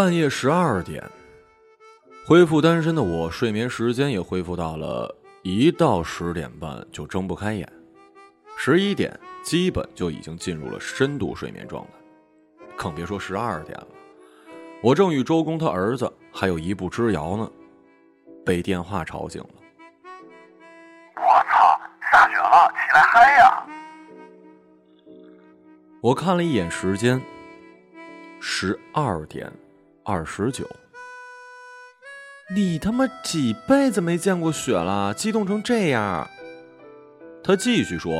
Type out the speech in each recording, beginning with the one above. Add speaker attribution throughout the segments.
Speaker 1: 半夜十二点，恢复单身的我，睡眠时间也恢复到了一到十点半就睁不开眼，十一点基本就已经进入了深度睡眠状态，更别说十二点了。我正与周公他儿子还有一步之遥呢，被电话吵醒了。
Speaker 2: 我操！下雪了，起来嗨呀！
Speaker 1: 我看了一眼时间，十二点。二十九，你他妈几辈子没见过雪了，激动成这样。他继续说：“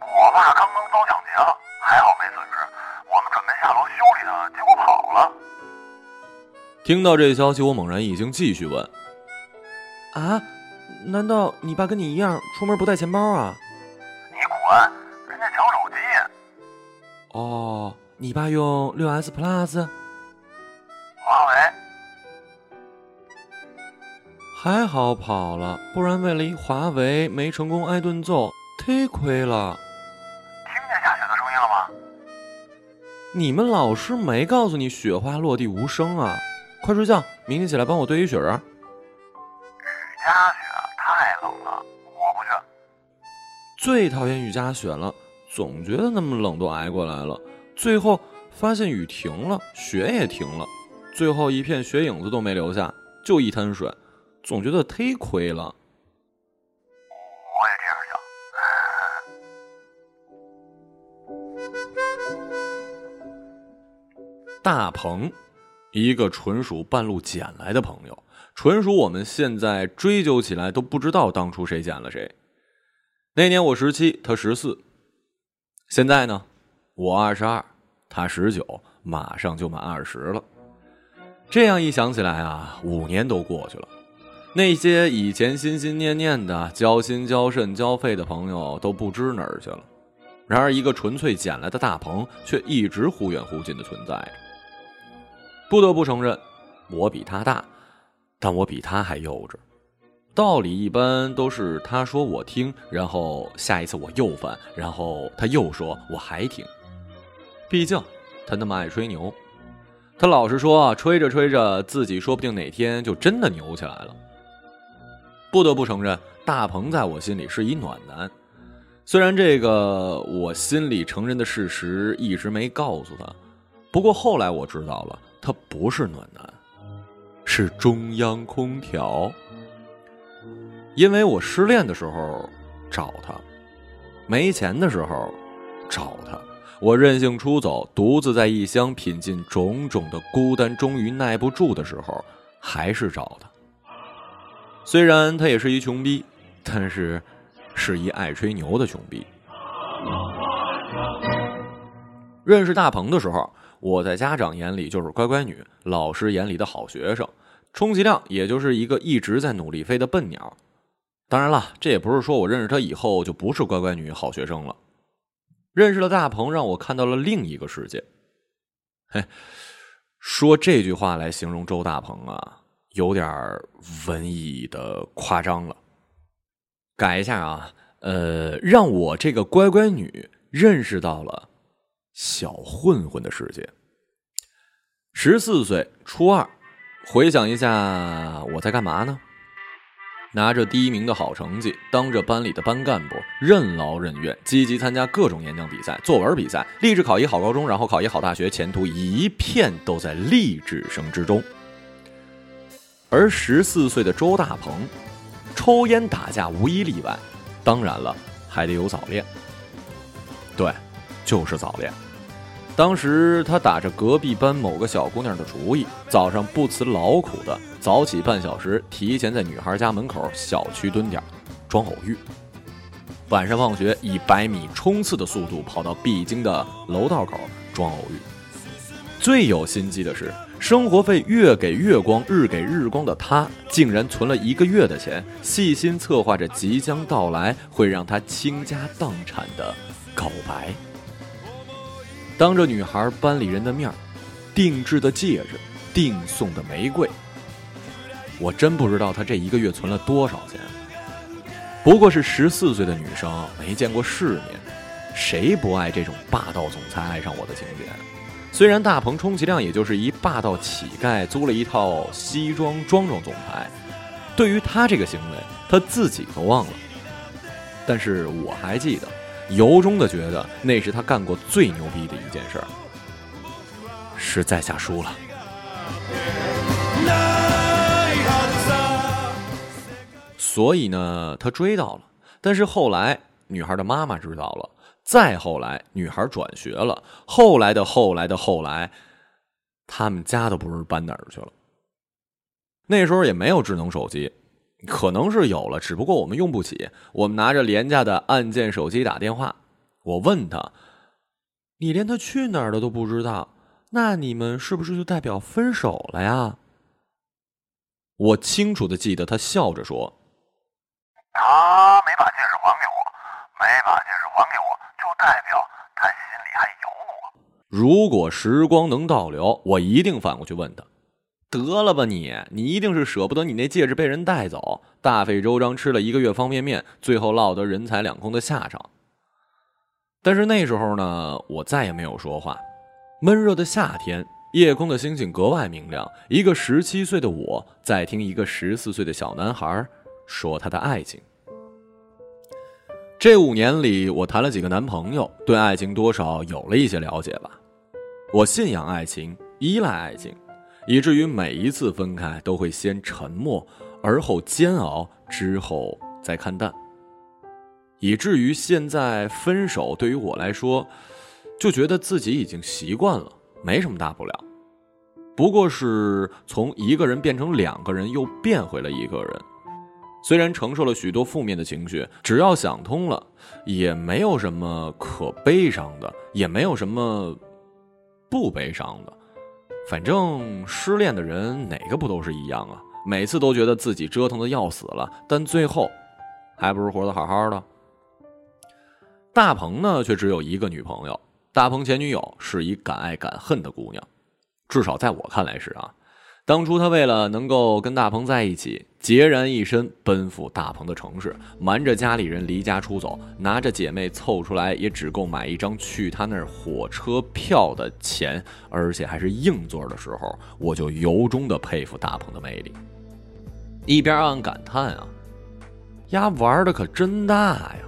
Speaker 2: 我爸刚刚遭抢劫了，还好没损失。我们准备下楼修理他，结果跑了。”
Speaker 1: 听到这消息，我猛然一惊，继续问：“啊，难道你爸跟你一样出门不带钱包啊？”
Speaker 2: 你滚！人家抢手机。
Speaker 1: 哦，你爸用六 S Plus。还好跑了，不然为了一华为没成功挨顿揍，忒亏了。
Speaker 2: 听见下雪的声音了吗？
Speaker 1: 你们老师没告诉你雪花落地无声啊？快睡觉，明天起来帮我堆一雪人。
Speaker 2: 雨夹雪太冷了，我不去。
Speaker 1: 最讨厌雨夹雪了，总觉得那么冷都挨过来了，最后发现雨停了，雪也停了。最后一片雪影子都没留下，就一滩水，总觉得忒亏了。
Speaker 2: 我也这样
Speaker 1: 想。大鹏，一个纯属半路捡来的朋友，纯属我们现在追究起来都不知道当初谁捡了谁。那年我十七，他十四。现在呢，我二十二，他十九，马上就满二十了。这样一想起来啊，五年都过去了，那些以前心心念念的、交心交肾交肺的朋友都不知哪儿去了。然而，一个纯粹捡来的大鹏却一直忽远忽近的存在着。不得不承认，我比他大，但我比他还幼稚。道理一般都是他说我听，然后下一次我又犯，然后他又说我还听。毕竟他那么爱吹牛。他老是说，吹着吹着，自己说不定哪天就真的牛起来了。不得不承认，大鹏在我心里是一暖男。虽然这个我心里承认的事实一直没告诉他，不过后来我知道了，他不是暖男，是中央空调。因为我失恋的时候找他，没钱的时候找他。我任性出走，独自在异乡品尽种种的孤单，终于耐不住的时候，还是找他。虽然他也是一穷逼，但是是一爱吹牛的穷逼。认识大鹏的时候，我在家长眼里就是乖乖女，老师眼里的好学生，充其量也就是一个一直在努力飞的笨鸟。当然了，这也不是说我认识他以后就不是乖乖女、好学生了。认识了大鹏，让我看到了另一个世界。嘿，说这句话来形容周大鹏啊，有点文艺的夸张了。改一下啊，呃，让我这个乖乖女认识到了小混混的世界。十四岁，初二，回想一下我在干嘛呢？拿着第一名的好成绩，当着班里的班干部，任劳任怨，积极参加各种演讲比赛、作文比赛，立志考一好高中，然后考一好大学，前途一片都在励志声之中。而十四岁的周大鹏，抽烟打架无一例外，当然了，还得有早恋。对，就是早恋。当时他打着隔壁班某个小姑娘的主意，早上不辞劳苦的早起半小时，提前在女孩家门口小区蹲点，装偶遇；晚上放学以百米冲刺的速度跑到必经的楼道口装偶遇。最有心机的是，生活费月给月光，日给日光的他，竟然存了一个月的钱，细心策划着即将到来会让他倾家荡产的告白。当着女孩班里人的面定制的戒指，定送的玫瑰，我真不知道他这一个月存了多少钱。不过是十四岁的女生，没见过世面，谁不爱这种霸道总裁爱上我的情节？虽然大鹏充其量也就是一霸道乞丐，租了一套西装装装总裁，对于他这个行为，他自己都忘了。但是我还记得，由衷的觉得那是他干过最牛逼的一件事儿。是在下输了。所以呢，他追到了，但是后来女孩的妈妈知道了，再后来女孩转学了，后来的后来的后来，他们家都不知道搬哪儿去了。那时候也没有智能手机，可能是有了，只不过我们用不起。我们拿着廉价的按键手机打电话，我问他：“你连他去哪儿了都不知道，那你们是不是就代表分手了呀？”我清楚的记得他笑着说。
Speaker 2: 他没把戒指还给我，没把戒指还给我，就代表他心里还有我。
Speaker 1: 如果时光能倒流，我一定反过去问他：得了吧你，你一定是舍不得你那戒指被人带走，大费周章吃了一个月方便面，最后落得人财两空的下场。但是那时候呢，我再也没有说话。闷热的夏天，夜空的星星格外明亮。一个十七岁的我在听一个十四岁的小男孩。说他的爱情。这五年里，我谈了几个男朋友，对爱情多少有了一些了解吧。我信仰爱情，依赖爱情，以至于每一次分开都会先沉默，而后煎熬，之后再看淡。以至于现在分手对于我来说，就觉得自己已经习惯了，没什么大不了，不过是从一个人变成两个人，又变回了一个人。虽然承受了许多负面的情绪，只要想通了，也没有什么可悲伤的，也没有什么不悲伤的。反正失恋的人哪个不都是一样啊？每次都觉得自己折腾的要死了，但最后还不是活得好好的。大鹏呢，却只有一个女朋友。大鹏前女友是一敢爱敢恨的姑娘，至少在我看来是啊。当初他为了能够跟大鹏在一起，孑然一身奔赴大鹏的城市，瞒着家里人离家出走，拿着姐妹凑出来也只够买一张去他那儿火车票的钱，而且还是硬座的时候，我就由衷的佩服大鹏的魅力。一边暗暗感叹啊，丫玩的可真大呀，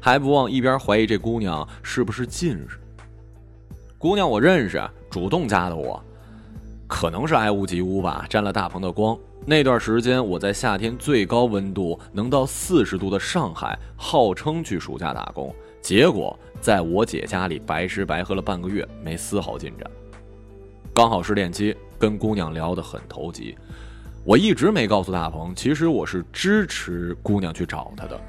Speaker 1: 还不忘一边怀疑这姑娘是不是近视。姑娘我认识，主动加的我。可能是爱屋及乌吧，沾了大鹏的光。那段时间，我在夏天最高温度能到四十度的上海，号称去暑假打工，结果在我姐家里白吃白喝了半个月，没丝毫进展。刚好是恋期，跟姑娘聊得很投机。我一直没告诉大鹏，其实我是支持姑娘去找他的。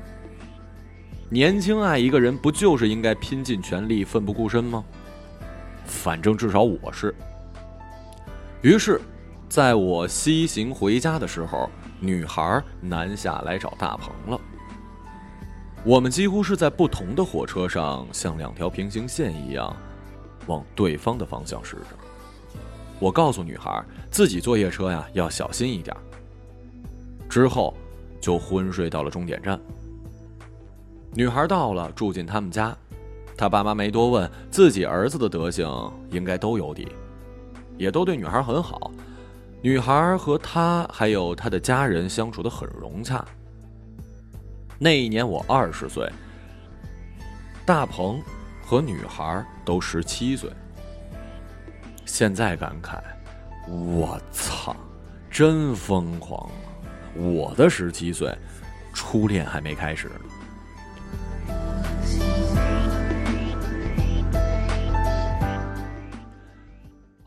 Speaker 1: 年轻爱一个人，不就是应该拼尽全力、奋不顾身吗？反正至少我是。于是，在我西行回家的时候，女孩南下来找大鹏了。我们几乎是在不同的火车上，像两条平行线一样，往对方的方向驶着。我告诉女孩，自己坐夜车呀要小心一点。之后，就昏睡到了终点站。女孩到了，住进他们家，他爸妈没多问，自己儿子的德行应该都有底。也都对女孩很好，女孩和他还有他的家人相处的很融洽。那一年我二十岁，大鹏和女孩都十七岁。现在感慨，我操，真疯狂！我的十七岁，初恋还没开始呢。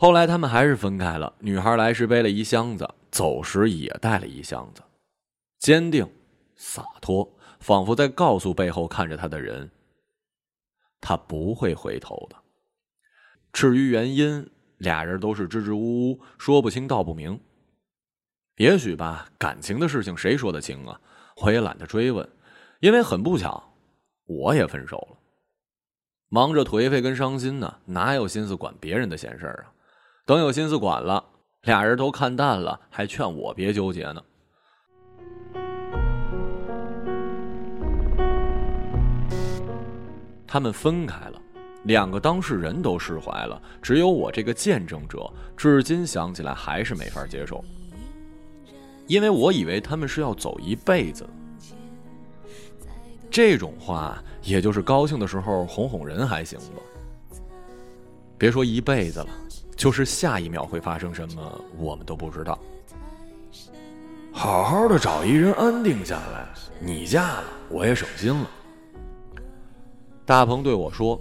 Speaker 1: 后来他们还是分开了。女孩来时背了一箱子，走时也带了一箱子，坚定、洒脱，仿佛在告诉背后看着他的人：他不会回头的。至于原因，俩人都是支支吾吾，说不清道不明。也许吧，感情的事情谁说得清啊？我也懒得追问，因为很不巧，我也分手了。忙着颓废跟伤心呢，哪有心思管别人的闲事儿啊？等有心思管了，俩人都看淡了，还劝我别纠结呢。他们分开了，两个当事人都释怀了，只有我这个见证者，至今想起来还是没法接受。因为我以为他们是要走一辈子。这种话，也就是高兴的时候哄哄人还行吧。别说一辈子了，就是下一秒会发生什么，我们都不知道。好好的找一人安定下来，你嫁了，我也省心了。大鹏对我说：“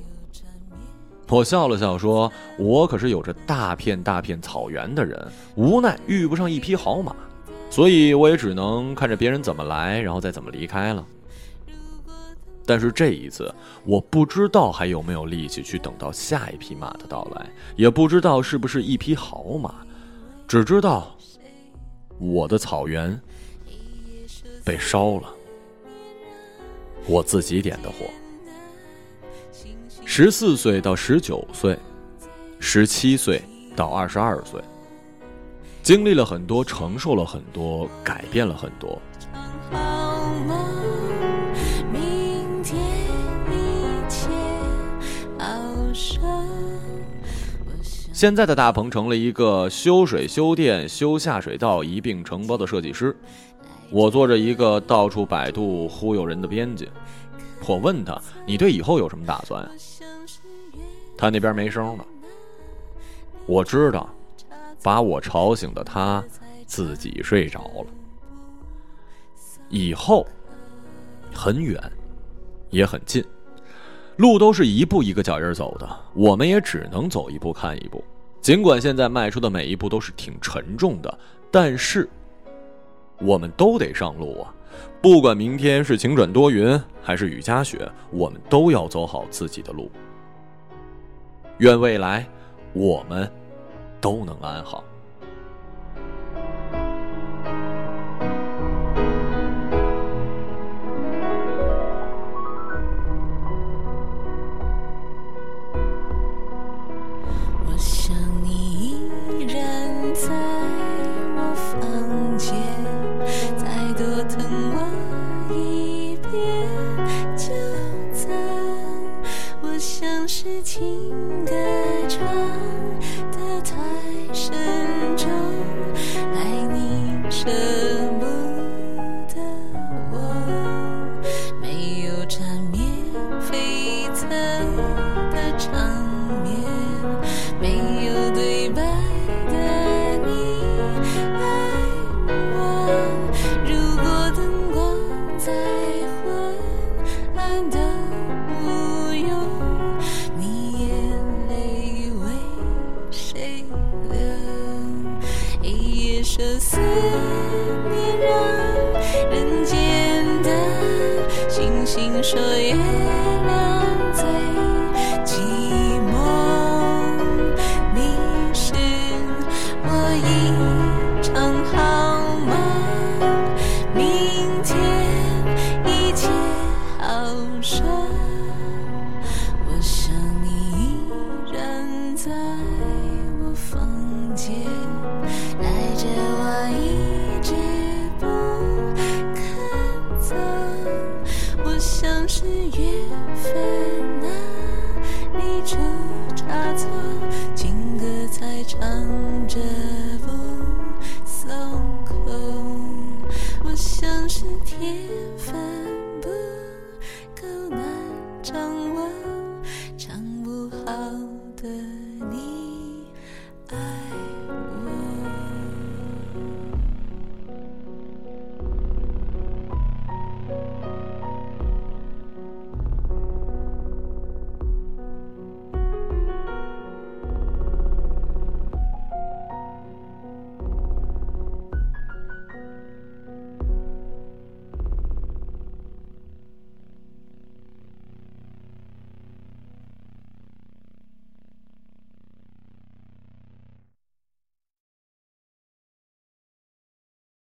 Speaker 1: 我笑了笑，说我可是有着大片大片草原的人，无奈遇不上一匹好马。”所以我也只能看着别人怎么来，然后再怎么离开了。但是这一次，我不知道还有没有力气去等到下一匹马的到来，也不知道是不是一匹好马，只知道我的草原被烧了，我自己点的火。十四岁到十九岁，十七岁到二十二岁。经历了很多，承受了很多，改变了很多。现在的大鹏成了一个修水、修电、修下水道一并承包的设计师，我做着一个到处百度忽悠人的编辑。我问他：“你对以后有什么打算？”他那边没声了。我知道。把我吵醒的他，自己睡着了。以后很远，也很近，路都是一步一个脚印走的，我们也只能走一步看一步。尽管现在迈出的每一步都是挺沉重的，但是我们都得上路啊！不管明天是晴转多云还是雨夹雪，我们都要走好自己的路。愿未来我们。都能安好。
Speaker 3: 也飞